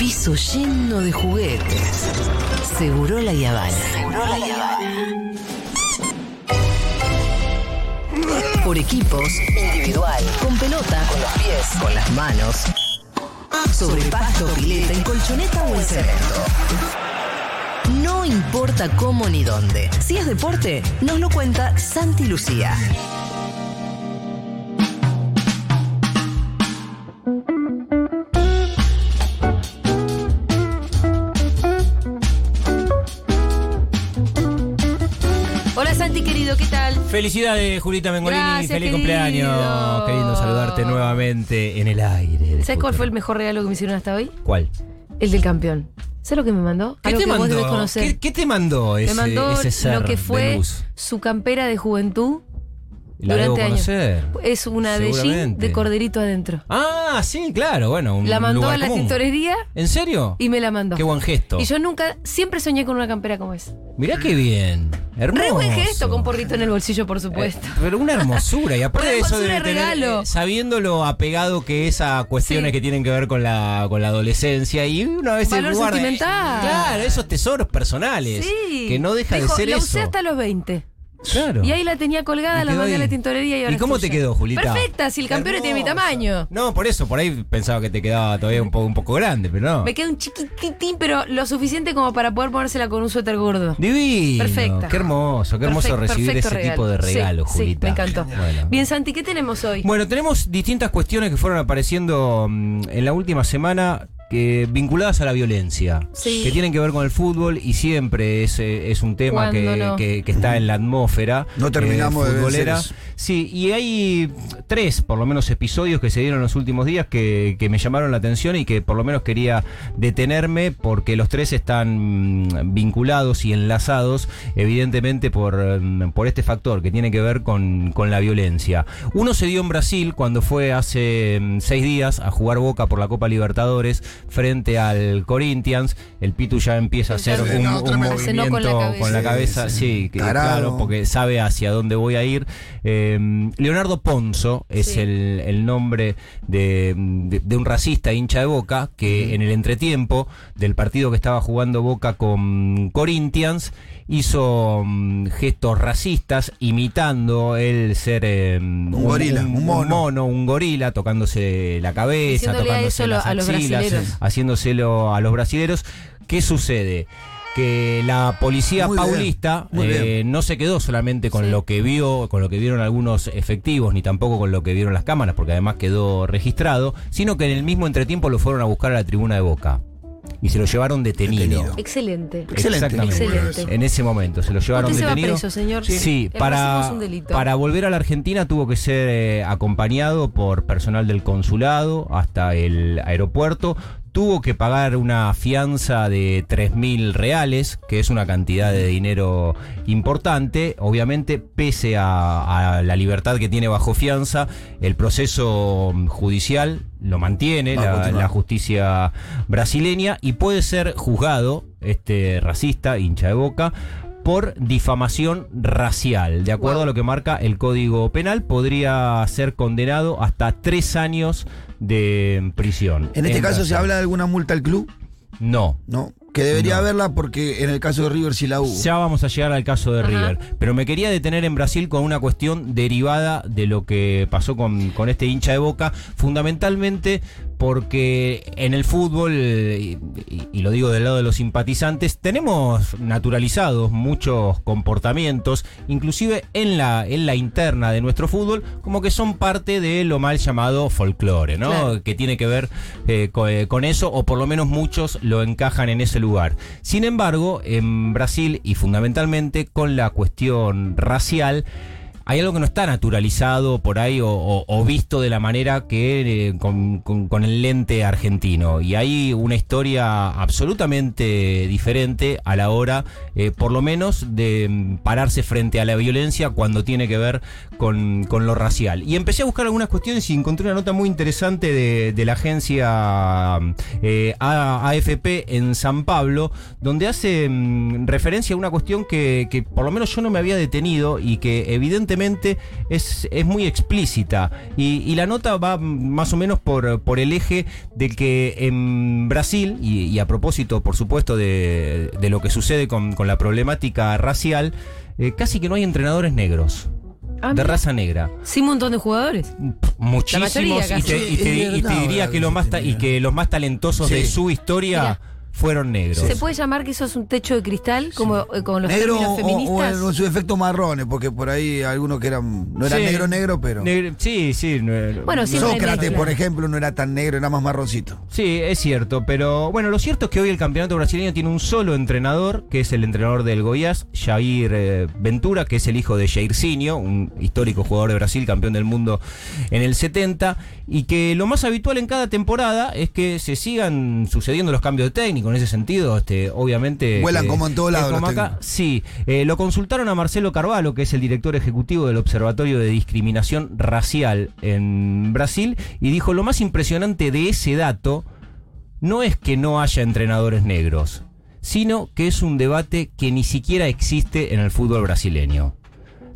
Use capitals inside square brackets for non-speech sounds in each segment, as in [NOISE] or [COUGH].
piso lleno de juguetes. Seguro la Yavana. La Yavana. Por equipos, individual, con pelota, con los pies, con las manos. Sobre pasto, pileta, en colchoneta o en cemento. No importa cómo ni dónde. Si es deporte, nos lo cuenta Santi Lucía. Tal? Felicidades, Julita Mengolini. Gracias, Feliz querido. cumpleaños. Qué lindo saludarte nuevamente en el aire. ¿Sabes cuál fue el mejor regalo que me hicieron hasta hoy? ¿Cuál? El del campeón. ¿Sabes lo que me mandó? ¿Qué Algo te que vos debes mandó? conocer. ¿Qué, qué te mandó ese, me mandó ese ser lo que fue su campera de juventud La debo durante años. conocer. Es una de jean de corderito adentro. Ah, sí, claro. Bueno, un La mandó lugar a la común. tintorería ¿En serio? y me la mandó. Qué buen gesto. Y yo nunca, siempre soñé con una campera como esa. Mirá qué bien. Hermoso. Re buen gesto con porrito en el bolsillo, por supuesto. Eh, pero una hermosura. Y aparte de eso de de regalo. sabiendo lo apegado que es a cuestiones Sí. que tienen que ver con la, con la adolescencia. Y una vez Valor guarda- sentimental. Claro, esos tesoros personales. Sí. Que no deja Dijo, de ser la eso. usé hasta los 20. Claro. Y ahí la tenía colgada, la mandé a ahí. la tintorería y ahora ¿Y cómo te quedó, Julita? Perfecta, si el campeón tiene mi tamaño. No, por eso, por ahí pensaba que te quedaba todavía un poco, un poco grande, pero no. Me queda un chiquitín, pero lo suficiente como para poder ponérsela con un suéter gordo. Divino. Perfecta. Qué hermoso, qué hermoso recibir ese tipo de Sí, regalo, sí, Julita. me encantó. Bueno. Bien, Santi, ¿qué tenemos hoy? Bueno, tenemos distintas cuestiones que fueron apareciendo mm, en la última semana que vinculadas a la violencia, Sí. que tienen que ver con el fútbol y siempre es, eh, es un tema que, que- que está en la atmósfera No terminamos de futbolera. Sí, y hay tres, por lo menos, episodios que se dieron en los últimos días que, que me llamaron la atención y que por lo menos quería detenerme porque los tres están mm, vinculados y enlazados, evidentemente, por, mm, por este factor que tiene que ver con, con la violencia. Uno se dio en Brasil cuando fue hace mm, seis días a jugar Boca por la Copa Libertadores frente al Corinthians. El Pitu ya empieza a hacer un, no, un con la movimiento con la cabeza. Sí, sí, sí. que, Tarado. claro, porque sabe hacia dónde voy a ir. Eh, Leonardo Ponzo es Sí. el, el nombre de, de- de un racista hincha de Boca que en el entretiempo del partido que estaba jugando Boca con Corinthians hizo mm, gestos racistas imitando el ser eh, un, gorila, un mono. un gorila, tocándose la cabeza, tocándose las a los axilas, brasileros. haciéndoselo a los brasileros. ¿Qué sucede? Que la policía Muy paulista bien. eh, no se quedó solamente con Sí. lo que vio, con lo que vieron algunos efectivos, ni tampoco con lo que vieron las cámaras, porque además quedó registrado, sino que en el mismo entretiempo lo fueron a buscar a la tribuna de Boca. Y se lo llevaron detenido. Detenido. Excelente. Excelente. Exactamente. Excelente. En ese momento se lo llevaron Usted se va detenido. preso, señor. Sí, para, para volver a la Argentina tuvo que ser eh, acompañado por personal del consulado hasta el aeropuerto. Tuvo que pagar una fianza de 3 mil reales, que es una cantidad de dinero importante. Obviamente, pese a, a la libertad que tiene bajo fianza, el proceso judicial lo mantiene, la, justicia brasileña, y puede ser juzgado, este racista, hincha de boca, por difamación racial. De acuerdo Wow. a lo que marca el Código Penal, podría ser condenado hasta tres años de prisión. En este caso se habla de alguna multa al club, No. ¿no? Que debería No. haberla porque en el caso de River sí la hubo. Ya vamos a llegar al caso de Ajá. River. Pero me quería detener en Brasil con una cuestión derivada de lo que pasó con, con este hincha de boca, fundamentalmente porque en el fútbol, y, lo digo del lado de los simpatizantes, tenemos naturalizados muchos comportamientos, inclusive en la, en la interna de nuestro fútbol, como que son parte de lo mal llamado folclore, ¿no? Claro. que tiene que ver eh, eh, con, eso, o por lo menos muchos lo encajan en ese lugar. Sin embargo, en Brasil y fundamentalmente con la cuestión racial, hay algo que no está naturalizado por ahí o, visto de la manera que eh, con, el lente argentino. Y hay una historia absolutamente diferente a la hora, eh, por lo menos, de mm, pararse frente a la violencia cuando tiene que ver con, con lo racial. Y empecé a buscar algunas cuestiones y encontré una nota muy interesante de, la agencia eh, A- AFP en San Pablo, donde hace mm, referencia a una cuestión que por lo menos yo no me había detenido y que evidentemente evidentemente es, es muy explícita. Y, y la nota va más o menos por, por el eje de que en Brasil, y, y a propósito, por supuesto, de, de lo que sucede con, con la problemática racial, eh, casi que no hay entrenadores negros. Ah, de mira. raza negra. Sí, un montón de jugadores. Muchísimos. mayoría y, te, y te- Es y te verdad, diría que los más ta- y que los más talentosos Sí. de su historia Mira. Fueron negros. ¿Se puede llamar que eso es un techo de cristal, como eh, con los Negro términos o, o feministas? en su efecto marrones, porque por ahí algunos que eran. No eran Sí. negro, negro, pero. Negro- sí, sí. no- Bueno, siempre hay Sócrates, mezcla. por ejemplo, no era tan negro, era más marroncito. Sí, es cierto, pero bueno, lo cierto es que hoy el campeonato brasileño tiene un solo entrenador, que es el entrenador del Goiás, Jair eh, Ventura, que es el hijo de Jairzinho, un histórico jugador de Brasil, campeón del mundo en el 70, y que lo más habitual en cada temporada es que se sigan sucediendo los cambios de técnico, en ese sentido, este, obviamente... Vuelan que- como en acá- técnicos. Sí, eh, lo consultaron a Marcelo Carvalho, que es el director ejecutivo del Observatorio de Discriminación Racial en Brasil, y dijo, lo más impresionante de ese dato no es que no haya entrenadores negros, sino que es un debate que ni siquiera existe en el fútbol brasileño.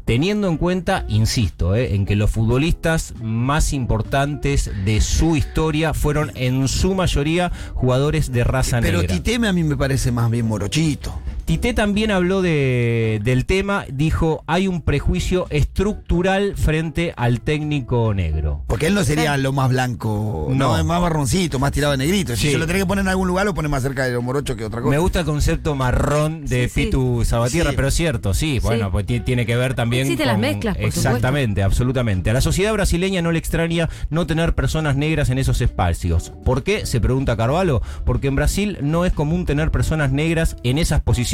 Teniendo en cuenta, insisto, eh, en que los futbolistas más importantes de su historia fueron en su mayoría jugadores de raza Pero negra. Titeme a mí me parece más bien morochito. Tite también habló de, del tema, dijo, hay un prejuicio estructural frente al técnico negro. Porque él no sería lo más blanco, no, No. es más marroncito, más tirado de negrito. Si Sí. se lo tenés que poner en algún lugar, lo pone más cerca de lo morocho que otra cosa. Me gusta el concepto marrón de Sí, sí. Pitu Sabatierra, Sí. pero es cierto, sí, bueno, pues ti- tiene que ver también Existen las mezclas, por Exactamente, absolutamente. A la sociedad brasileña no le extraña no tener personas negras en esos espacios. ¿Por qué? Se pregunta Carvalho. Porque en Brasil no es común tener personas negras en esas posiciones.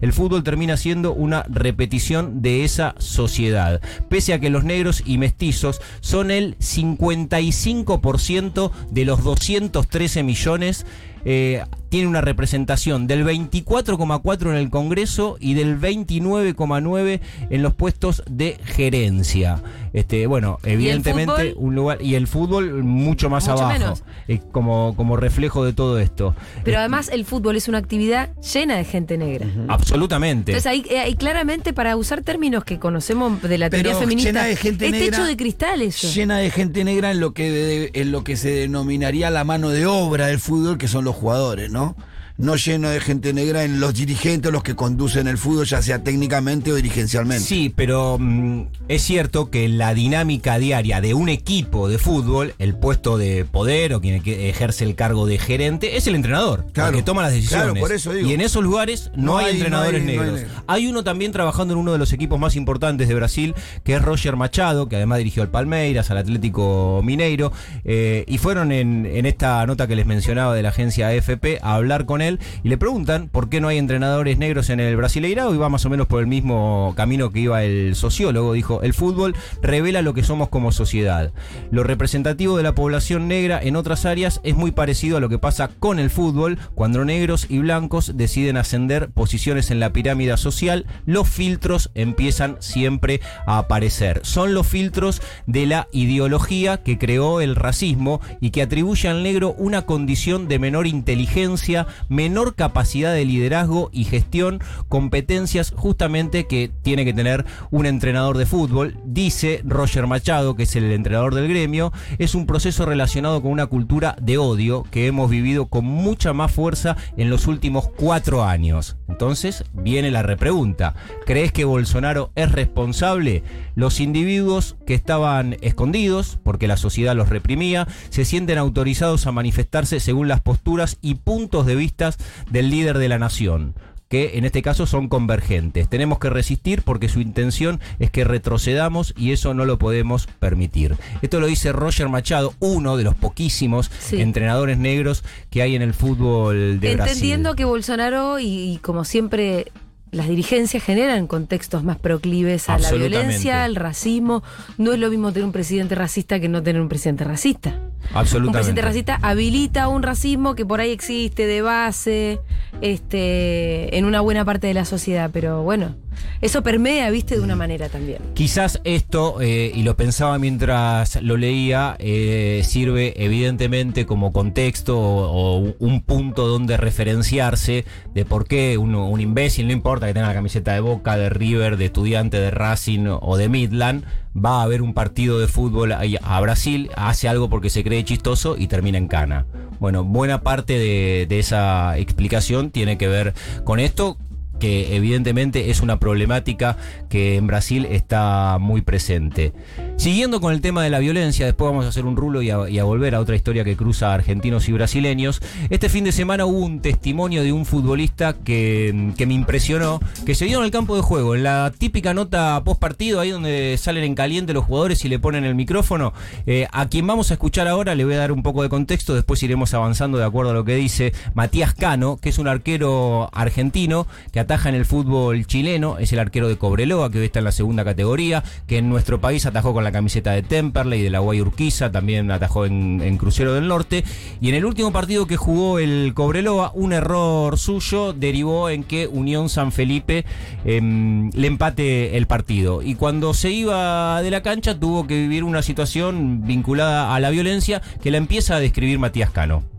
El fútbol termina siendo una repetición de esa sociedad. Pese a que los negros y mestizos son el 55% de los 213 millones eh, tiene una representación del 24,4 en el Congreso y del 29,9 en los puestos de gerencia. Este, bueno, evidentemente un lugar y el fútbol mucho más Mucho abajo, eh, como como reflejo de todo esto. Pero Eh, además el fútbol es una actividad llena de gente negra. absolutamente. Entonces ahí, ahí claramente para usar términos que conocemos de la teoría Pero feminista, llena de gente es negra, techo de cristal eso. Llena de gente negra en lo que de- en lo que se denominaría la mano de obra del fútbol, que son los jugadores, ¿no? No lleno de gente negra en los dirigentes, los que conducen el fútbol, ya sea técnicamente o dirigencialmente. Sí, pero mm, es cierto que la dinámica diaria de un equipo de fútbol, el puesto de poder o quien ejerce el cargo de gerente, es el entrenador, Claro, el que toma las decisiones. claro, por eso digo. Y en esos lugares no, No hay, hay- entrenadores no hay- no hay negros. negros. hay uno también trabajando en uno de los equipos más importantes de Brasil, que es Roger Machado, que además dirigió al Palmeiras, al Atlético Mineiro, eh, y fueron en, en esta nota que les mencionaba de la agencia AFP a hablar con él y le preguntan por qué no hay entrenadores negros en el Brasileirao y va más o menos por el mismo camino que iba el sociólogo. Dijo, el fútbol revela lo que somos como sociedad. Lo representativo de la población negra en otras áreas es muy parecido a lo que pasa con el fútbol. Cuando negros y blancos deciden ascender posiciones en la pirámide social, los filtros empiezan siempre a aparecer. Son los filtros de la ideología que creó el racismo y que atribuye al negro una condición de menor inteligencia, menor capacidad de liderazgo y gestión, competencias justamente que tiene que tener un entrenador de fútbol. Dice Roger Machado, que es el entrenador del gremio, es un proceso relacionado con una cultura de odio que hemos vivido con mucha más fuerza en los últimos cuatro años. Entonces viene la repregunta. ¿Crees que Bolsonaro es responsable? Los individuos que estaban escondidos, porque la sociedad los reprimía, se sienten autorizados a manifestarse según las posturas y puntos de vista del líder de la nación que en este caso son convergentes. Tenemos que resistir porque su intención es que retrocedamos y eso no lo podemos permitir. Esto lo dice Roger Machado, uno de los poquísimos Sí. entrenadores negros que hay en el fútbol de Entendiendo Brasil. que Bolsonaro y, y como siempre las dirigencias generan contextos más proclives a la violencia, al racismo. No es lo mismo tener un presidente racista que no tener un presidente racista. Un Absolutamente. presidente racista habilita un racismo que por ahí existe de base, este, en una buena parte de la sociedad, pero bueno. eso permea, viste, de una manera también. Quizás esto, eh, y lo pensaba mientras lo leía, eh, sirve evidentemente como contexto o, o un punto donde referenciarse de por qué uno- un imbécil, no importa que tenga la camiseta de Boca, de River, de estudiante, de Racing o de Midland, va a ver un partido de fútbol ahí a Brasil, hace algo porque se cree chistoso y termina en cana. Bueno, buena parte de esa explicación tiene que ver con esto que evidentemente es una problemática que en Brasil está muy presente. Siguiendo con el tema de la violencia, después vamos a hacer un rulo y a, volver a otra historia que cruza argentinos y brasileños. Este fin de semana hubo un testimonio de un futbolista que, que me impresionó, que se dio en el campo de juego, en la típica nota post partido, ahí donde salen en caliente los jugadores y le ponen el micrófono. Eh, a quien vamos a escuchar ahora le voy a dar un poco de contexto, después iremos avanzando de acuerdo a lo que dice Matías Cano, que es un arquero argentino que ataja en el fútbol chileno, es el arquero de Cobreloa, que hoy está en la segunda categoría, que en nuestro país atajó con la camiseta de Temperley, de la Guay Urquiza, también atajó en, Crucero del Norte, y en el último partido que jugó el Cobreloa, un error suyo derivó en que Unión San Felipe em, le empate el partido, y cuando se iba de la cancha tuvo que vivir una situación vinculada a la violencia que la empieza a describir Matías Cano.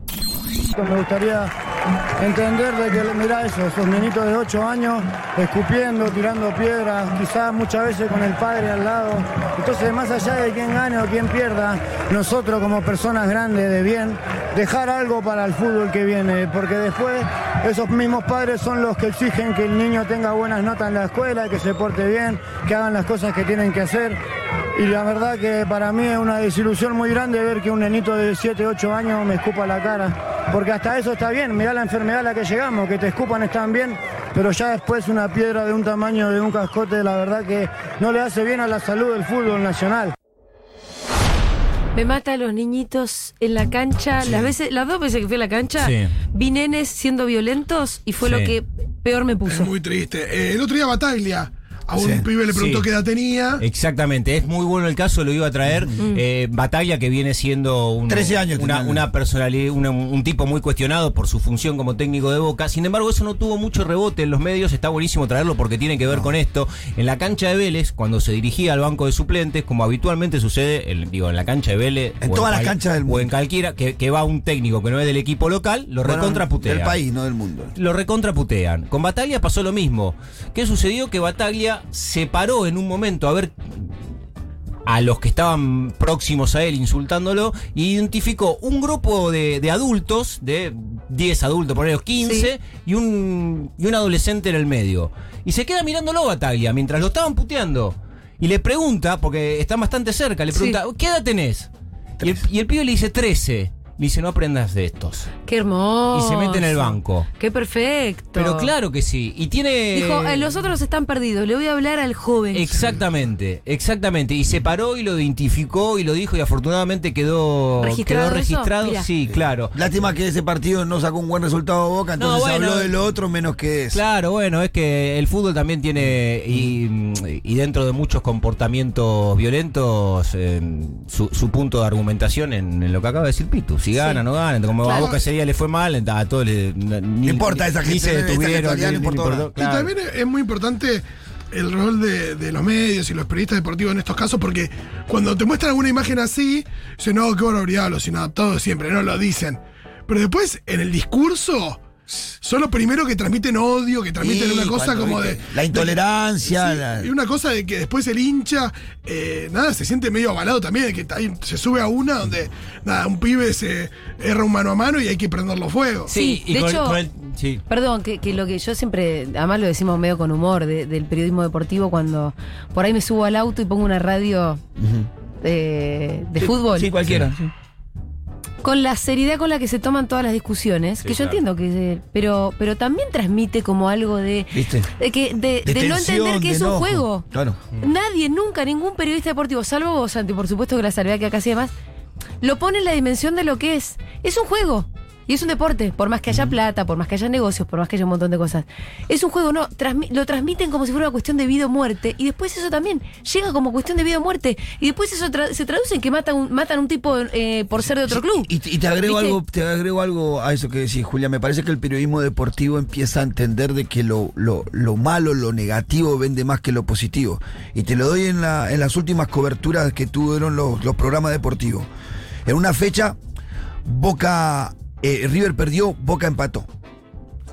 Me gustaría entender de que, mirá eso, esos nenitos de 8 años escupiendo, tirando piedras, quizás muchas veces con el padre al lado. Entonces, más allá de quién gane o quién pierda, nosotros como personas grandes de bien, dejar algo para el fútbol que viene, porque después esos mismos padres son los que exigen que el niño tenga buenas notas en la escuela, que se porte bien, que hagan las cosas que tienen que hacer. Y la verdad que para mí es una desilusión muy grande ver que un nenito de 7, 8 años me escupa la cara. Porque hasta eso está bien, mirá la enfermedad a la que llegamos, que te escupan están bien, pero ya después una piedra de un tamaño de un cascote, la verdad que no le hace bien a la salud del fútbol nacional. Me mata a los niñitos en la cancha. Las veces, las dos veces que fui a la cancha, Sí. vi nenes siendo violentos y fue Sí. lo que peor me Es puso. muy triste. Eh, el otro día Bataglia, a un Sí. pibe le preguntó Sí. qué edad tenía. Exactamente, es muy bueno el caso, lo iba a traer. Eh, Bataglia, que viene siendo un, 13 años una, personalidad, una- un tipo muy cuestionado por su función como técnico de Boca. Sin embargo, eso no tuvo mucho rebote en los medios. Está buenísimo traerlo porque tiene que ver con esto. En la cancha de Vélez, cuando se dirigía al banco de suplentes, como habitualmente sucede, el- digo, en la cancha de Vélez. En o todas las canchas del O mundo. en cualquiera, que, que va un técnico que no es del equipo local, lo Bueno, recontraputea. Del país, no del mundo. Lo recontraputean. Con Bataglia pasó lo mismo. ¿Qué sucedió? Que Se paró en un momento a ver a los que estaban próximos a él insultándolo identificó un grupo de, de adultos, de 10 adultos, por ahí 15, y, un, y un adolescente en el medio. Y se queda mirándolo Bataglia mientras lo estaban puteando. Y le pregunta, porque está bastante cerca, le Sí. pregunta, ¿qué edad tenés? Y el, y el pibe le dice 13. Le dice, no aprendas de estos. Qué hermoso. Y se mete en el banco. Qué perfecto. Pero claro que sí. Y tiene. Dijo, "Eh, los otros están perdidos, le voy a hablar al joven. Exactamente, exactamente. Y se paró y lo identificó y lo dijo y afortunadamente quedó ¿Registrado quedó registrado. Sí, claro. Lástima que ese partido no sacó un buen resultado a Boca, No, entonces bueno. habló de lo otro menos que eso. Claro, bueno, es que el fútbol también tiene, y, y dentro de muchos comportamientos violentos, eh, su, su punto de argumentación en, en lo que acaba de decir Pitu. Si gana, no gana, como a Claro. Boca ese día le fue mal, a todos le, ni, importa esa ni gente, se detuvieron, actualidad ni- no ni importó importó, nada. claro. Y también es muy importante el rol de, de los medios y los periodistas deportivos en estos casos, porque cuando te muestran alguna imagen así, dicen, no, qué barbaridad, los inadaptados siempre, no lo dicen. Pero después, en el discurso, son los primeros que transmiten odio, que transmiten Sí, una cosa como de. la intolerancia, Sí, la- y una cosa de que después el hincha, eh, nada, se siente medio avalado también, de que ahí se sube a una donde, nada, un pibe se erra un mano a mano y hay que prenderlo fuego. Sí, y de con- hecho- con el- sí. Perdón, que, que lo que yo siempre, además lo decimos medio con humor, de- del periodismo deportivo, cuando por ahí me subo al auto y pongo una radio de, de fútbol. Sí, cualquiera. Con la seriedad con la que se toman todas las discusiones, Sí, que yo claro. entiendo que es- pero, pero también transmite como algo de, ¿Viste? de que, de, De de no entender que es un enojo. juego. Claro. Nadie, nunca, ningún periodista deportivo, salvo vos, Santi, por supuesto que la salvedad que acá sí además, lo pone en la dimensión de lo que es. Es un juego. Y es un deporte, por más que haya plata, por más que haya negocios, por más que haya un montón de cosas. Es un juego, no, transmi- lo transmiten como si fuera una cuestión de vida o muerte, y después eso también llega como cuestión de vida o muerte, y después eso tra- se traduce en que matan un, matan un tipo eh, por ser de otro club. Y, y te agrego ¿Viste? algo, te agrego algo a eso que decís, Julia. Me parece que el periodismo deportivo empieza a entender de que lo, lo, lo malo, lo negativo vende más que lo positivo. Y te lo doy en, la, en las últimas coberturas que tuvieron los, los programas deportivos. En una fecha, Boca, eh, River perdió, Boca empató.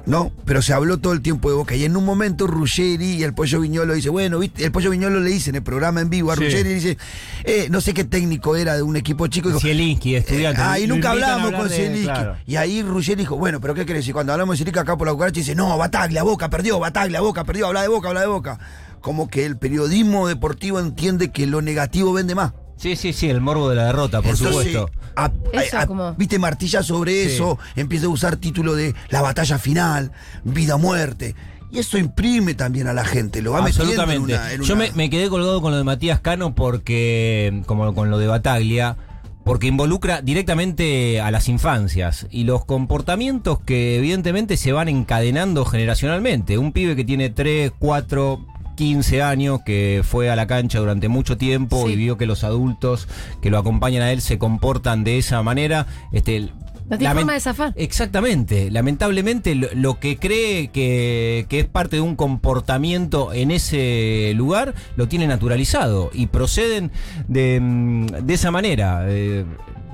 ¿no? Pero se habló todo el tiempo de Boca. Y en un momento Ruggeri y el Pollo Viñolo dice, bueno, ¿viste? el Pollo Viñolo le dice en el programa en vivo a Sí. Ruggeri, dice, eh, no sé qué técnico era de un equipo chico. Dijo, Zielinski, estudiante. ah, y Lo nunca hablar con de- Zielinski. claro. Y ahí Ruggeri dijo, bueno, pero ¿qué querés decir? Cuando hablamos de Zielinski acá por la cucaracha dice, no, Bataglia, Boca perdió, Bataglia, Boca perdió, habla de Boca, habla de Boca. Como que el periodismo deportivo entiende que lo negativo vende más. Sí, sí, sí, el morbo de la derrota, por Entonces, supuesto. a- Eso a- a- como- Viste, martilla sobre Sí. eso, empieza a usar título de la batalla final, vida muerte. Y eso imprime también a la gente, lo va metiendo en Absolutamente. una- en Yo una- me, me quedé colgado con lo de Matías Cano porque, como con lo de Bataglia, porque involucra directamente a las infancias y los comportamientos que evidentemente se van encadenando generacionalmente. Un pibe que tiene 3, 4, 15 años, que fue a la cancha durante mucho tiempo Sí. y vio que los adultos que lo acompañan a él se comportan de esa manera. Este, No tiene forma de zafar. Exactamente. Lamentablemente lo, lo que cree que, que es parte de un comportamiento en ese lugar lo tiene naturalizado y proceden de, mm, de esa manera. Eh,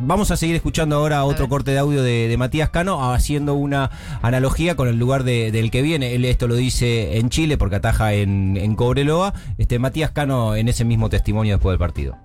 Vamos a seguir escuchando ahora otro corte de audio de, de Matías Cano haciendo una analogía con el lugar de- del que viene. Él esto lo dice en Chile porque ataja en, en Cobreloa. Este, Matías Cano en ese mismo testimonio después del partido.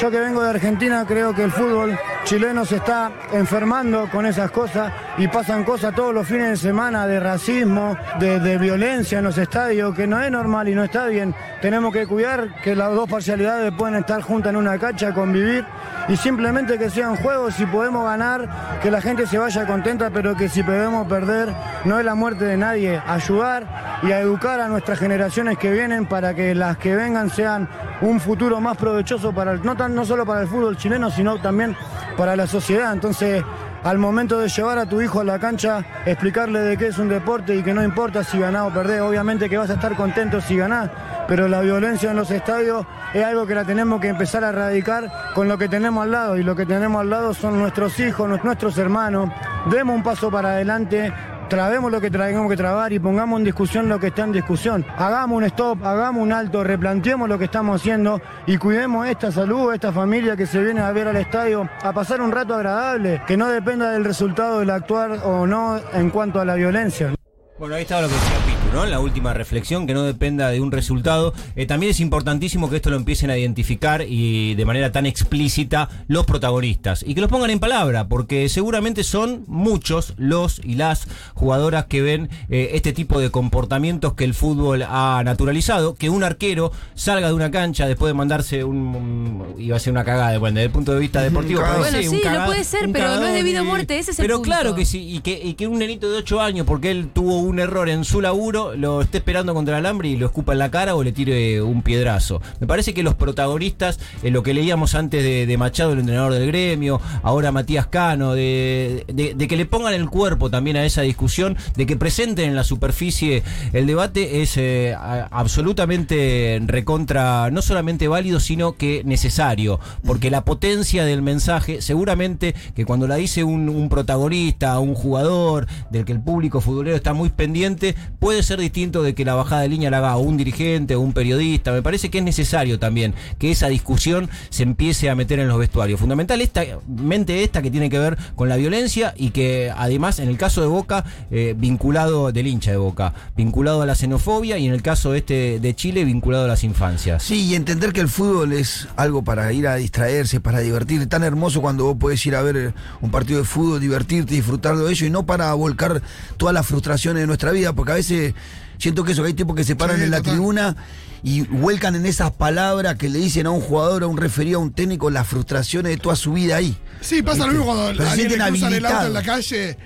Yo que vengo de Argentina creo que el fútbol chileno se está enfermando con esas cosas y pasan cosas todos los fines de semana de racismo, de, violencia en los estadios, que no es normal y no está bien. Tenemos que cuidar que las dos parcialidades pueden estar juntas en una cancha, convivir y simplemente que sean juegos, si podemos ganar, que la gente se vaya contenta, pero que si podemos perder, no es la muerte de nadie. Ayudar y a educar a nuestras generaciones que vienen para que las que vengan sean un futuro más provechoso para el- no tan no solo para el fútbol chileno, sino también para la sociedad. Entonces, al momento de llevar a tu hijo a la cancha, explicarle de qué es un deporte y que no importa si ganás o perdés, obviamente que vas a estar contento si ganás, pero la violencia en los estadios es algo que la tenemos que empezar a erradicar con lo que tenemos al lado y lo que tenemos al lado son nuestros hijos, nu- nuestros hermanos. Demos un paso para adelante, trabemos lo que traigamos que trabar y pongamos en discusión lo que está en discusión. Hagamos un stop, hagamos un alto, replanteemos lo que estamos haciendo y cuidemos esta salud, esta familia que se viene a ver al estadio, a pasar un rato agradable, que no dependa del resultado del actuar o no en cuanto a la violencia. Bueno, ahí estaba lo que ¿no? En la última reflexión, que no dependa de un resultado. Eh, también es importantísimo que esto lo empiecen a identificar y de manera tan explícita los protagonistas. Y que los pongan en palabra, porque seguramente son muchos los y las jugadoras que ven eh, este tipo de comportamientos que el fútbol ha naturalizado. Que un arquero salga de una cancha después de mandarse un... un- iba a ser una cagada, bueno, desde el punto de vista deportivo. puede Bueno, ser sí, un lo cagado- puede ser, pero no es debido a muerte, ese es el Pero punto. claro que sí, y que, y que un nenito de 8 años, porque él tuvo un error en su laburo, lo esté esperando contra el alambre y lo escupa en la cara o le tire un piedrazo. Me parece que los protagonistas, eh, lo que leíamos antes de, Machado, el entrenador del gremio, ahora Matías Cano, de, que le pongan el cuerpo también a esa discusión, de que presenten en la superficie el debate, es eh, absolutamente recontra, no solamente válido, sino que necesario, porque la potencia del mensaje, seguramente que cuando la dice un, un protagonista, un jugador, del que el público futbolero está muy pendiente, puede ser distinto de que la bajada de línea la haga un dirigente o un periodista. Me parece que es necesario también que esa discusión se empiece a meter en los vestuarios. Fundamental esta mente esta que tiene que ver con la violencia y que además en el caso de Boca, eh, vinculado del hincha de Boca, vinculado a la xenofobia y en el caso este de Chile, vinculado a las infancias. Sí, y entender que el fútbol es algo para ir a distraerse, para divertirte. Tan hermoso cuando vos podés ir a ver eh, un partido de fútbol, divertirte, disfrutar de ello y no para volcar todas las frustraciones de nuestra vida, porque a veces siento que eso, que hay tipos que se paran Sí, en la total. tribuna y vuelcan en esas palabras que le dicen a un jugador, a un referido, a un técnico, las frustraciones de toda su vida ahí. Sí, pasa lo mismo cuando alguien le cruzan el auto en la calle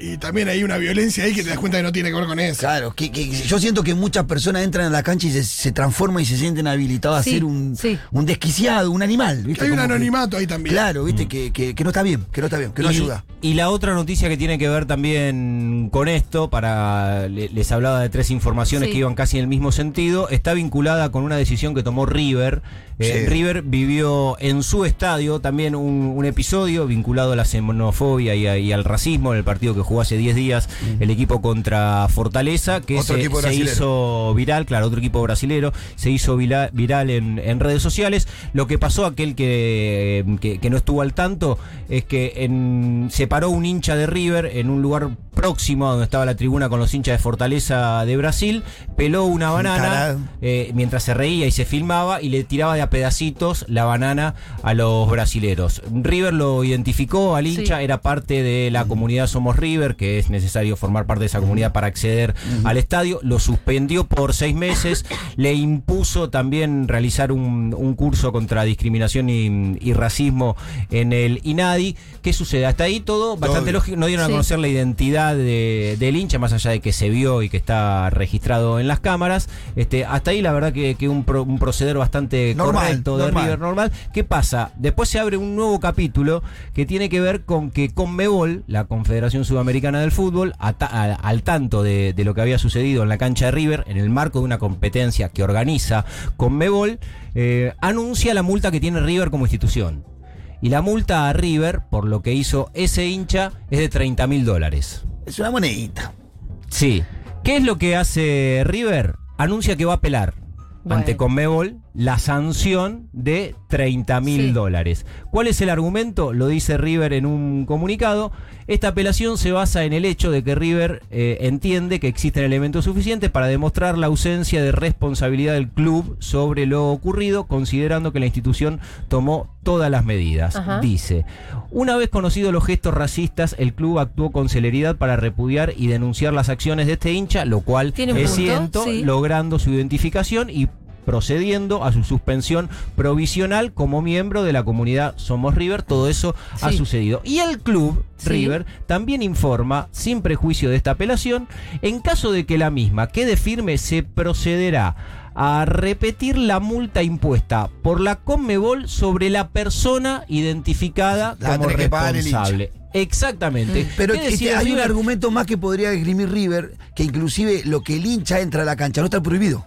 Y también hay una violencia ahí que te das cuenta que no tiene que ver con eso. Claro, que, que yo siento que muchas personas entran a la cancha y se, se transforman y se sienten habilitados Sí, a ser un, sí. un desquiciado, un animal. ¿viste? Hay un Como que- anonimato ahí también. Claro, viste, que, que- que no está bien, que no está bien, que no y, ayuda. y la otra noticia que tiene que ver también con esto, para le- les hablaba de tres informaciones Sí. que iban casi en el mismo sentido, está vinculada con una decisión que tomó River. Eh, Sí. River vivió en su estadio también un, un episodio vinculado a la xenofobia y, a- y al racismo en el partido que jugó hace 10 días el equipo contra Fortaleza, que se, hizo viral, claro, otro equipo brasilero, se hizo vila- viral en, en redes sociales. Lo que pasó, aquel que, que, que no estuvo al tanto, es que en, se paró un hincha de River en un lugar próximo a donde estaba la tribuna con los hinchas de Fortaleza de Brasil, peló una banana eh, mientras se reía y se filmaba y le tiraba de a pedacitos la banana a los brasileros. River lo identificó al hincha, Sí. era parte de la comunidad Somos River, que es necesario formar parte de esa comunidad para acceder al estadio, lo suspendió por seis meses, [COUGHS] le impuso también realizar un, un curso contra discriminación y, y racismo en el INADI. ¿Qué sucede? Hasta ahí todo bastante lógico, no dieron a conocer la identidad de- del hincha, más allá de que se vio y que está registrado en las cámaras. Este, hasta ahí la verdad que, que un, pro- un proceder bastante Normal, correcto de normal. River normal. ¿Qué pasa? Después se abre un nuevo capítulo que tiene que ver con que Conmebol, la Confederación Sudamericana del Fútbol, a- al tanto de, de lo que había sucedido en la cancha de River, en el marco de una competencia que organiza Conmebol, eh, anuncia la multa que tiene River como institución. Y la multa a River, por lo que hizo ese hincha, es de 30 mil dólares. Es una monedita. Sí. ¿Qué es lo que hace River? Anuncia que va a apelar Bueno. ante Conmebol la sanción de 30 mil Sí. dólares. ¿Cuál es el argumento? Lo dice River en un comunicado. Esta apelación se basa en el hecho de que River eh, entiende que existen elementos suficientes para demostrar la ausencia de responsabilidad del club sobre lo ocurrido, considerando que la institución tomó todas las medidas. Ajá. Dice, una vez conocidos los gestos racistas, el club actuó con celeridad para repudiar y denunciar las acciones de este hincha, lo cual es punto, cierto, sí. logrando su identificación y procediendo a su suspensión provisional como miembro de la comunidad Somos River. Todo eso ha sucedido. Y el club Sí. River también informa, sin prejuicio de esta apelación, en caso de que la misma quede firme, se procederá a repetir la multa impuesta por la Conmebol sobre la persona identificada La como responsable. Exactamente. Pero ¿Qué este, decía hay un argumento más que podría esgrimir River, que inclusive lo que el hincha entra a la cancha no está prohibido.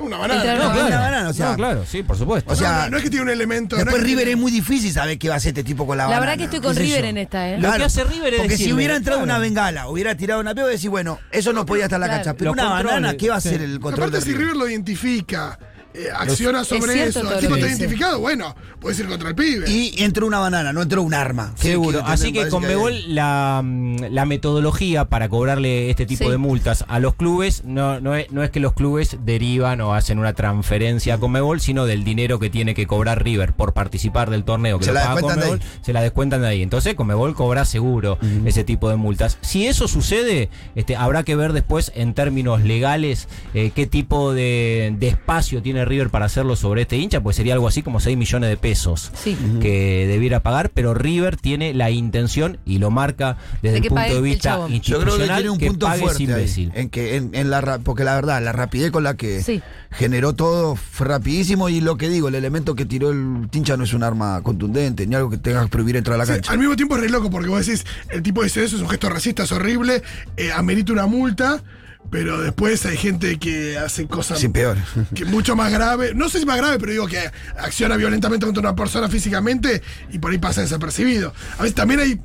Una banana. Entra- No, claro. una banana, o sea, no, claro, sí, por supuesto. o sea, no, no es que tiene un elemento. no después River es muy difícil saber qué va a hacer este tipo con la, La banana. verdad que estoy con ¿Qué sé River en esta, ¿eh? Lo que hace River es Porque si hubiera entrado claro. una bengala, hubiera tirado una piedra y decir, bueno, eso no podía estar en la Claro. cancha. Pero Los una controles, banana, ¿qué va a sí. hacer el control Aparte, de si? River lo identifica, eh, acciona sobre cierto eso, el tipo está identificado, bueno, puedes ir contra el pibe. Y entró una banana, no entró un arma. Seguro. que Así que con Bebol la, mm, la metodología para cobrarle este tipo Sí. de multas a los clubes no, no, es, no es que los clubes derivan o hacen una transferencia a Conmebol, sino del dinero que tiene que cobrar River por participar del torneo que Se lo la paga Conmebol, se la descuentan de ahí. Entonces Conmebol cobra seguro ese tipo de multas. Si eso sucede, este, habrá que ver después en términos legales eh, qué tipo de, de espacio tiene River para hacerlo sobre este hincha, pues sería algo así como 6 millones de pesos Sí. que debiera pagar, pero River tiene la intención y lo marca desde De el punto de vista. Yo institucional creo que tiene un punto fuerte ahí, en que en, en la porque la verdad la rapidez con la que Sí. generó todo fue rapidísimo y lo que digo el elemento que tiró el tincha no es un arma contundente ni algo que tenga que prohibir entrar a la Sí, cancha al mismo tiempo es re loco porque vos decís, el tipo dice eso, es un gesto racista, es horrible, eh, amerita una multa, pero después hay gente que hace cosas sí peor que mucho más grave, no sé si más grave, pero digo que acciona violentamente contra una persona físicamente y por ahí pasa desapercibido. A veces también hay,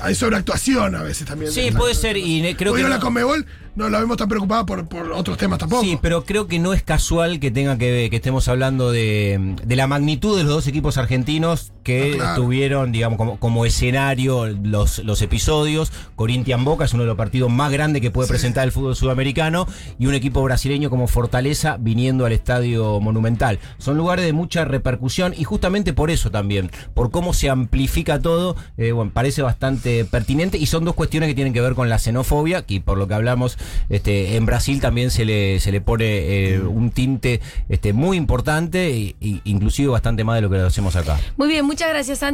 hay sobreactuación a veces también. Sí, puede ser, y creo Hoy que no la Conmebol no la vemos tan preocupada por, por otros temas tampoco. Sí, pero creo que no es casual que tenga que ver, que estemos hablando de, de la magnitud de los dos equipos argentinos que Ah, claro. tuvieron, digamos, como, como escenario los, los episodios. Corinthians Boca es uno de los partidos más grandes que puede presentar el fútbol sudamericano y un equipo brasileño como Fortaleza viniendo al Estadio Monumental. Son lugares de mucha repercusión y justamente por eso también, por cómo se amplifica todo, eh, bueno, parece bastante pertinente y son dos cuestiones que tienen que ver con la xenofobia, que por lo que hablamos, este, en Brasil también se le, se le pone eh, un tinte este, muy importante e inclusive bastante más de lo que lo hacemos acá. Muy bien, muchas gracias, Santi.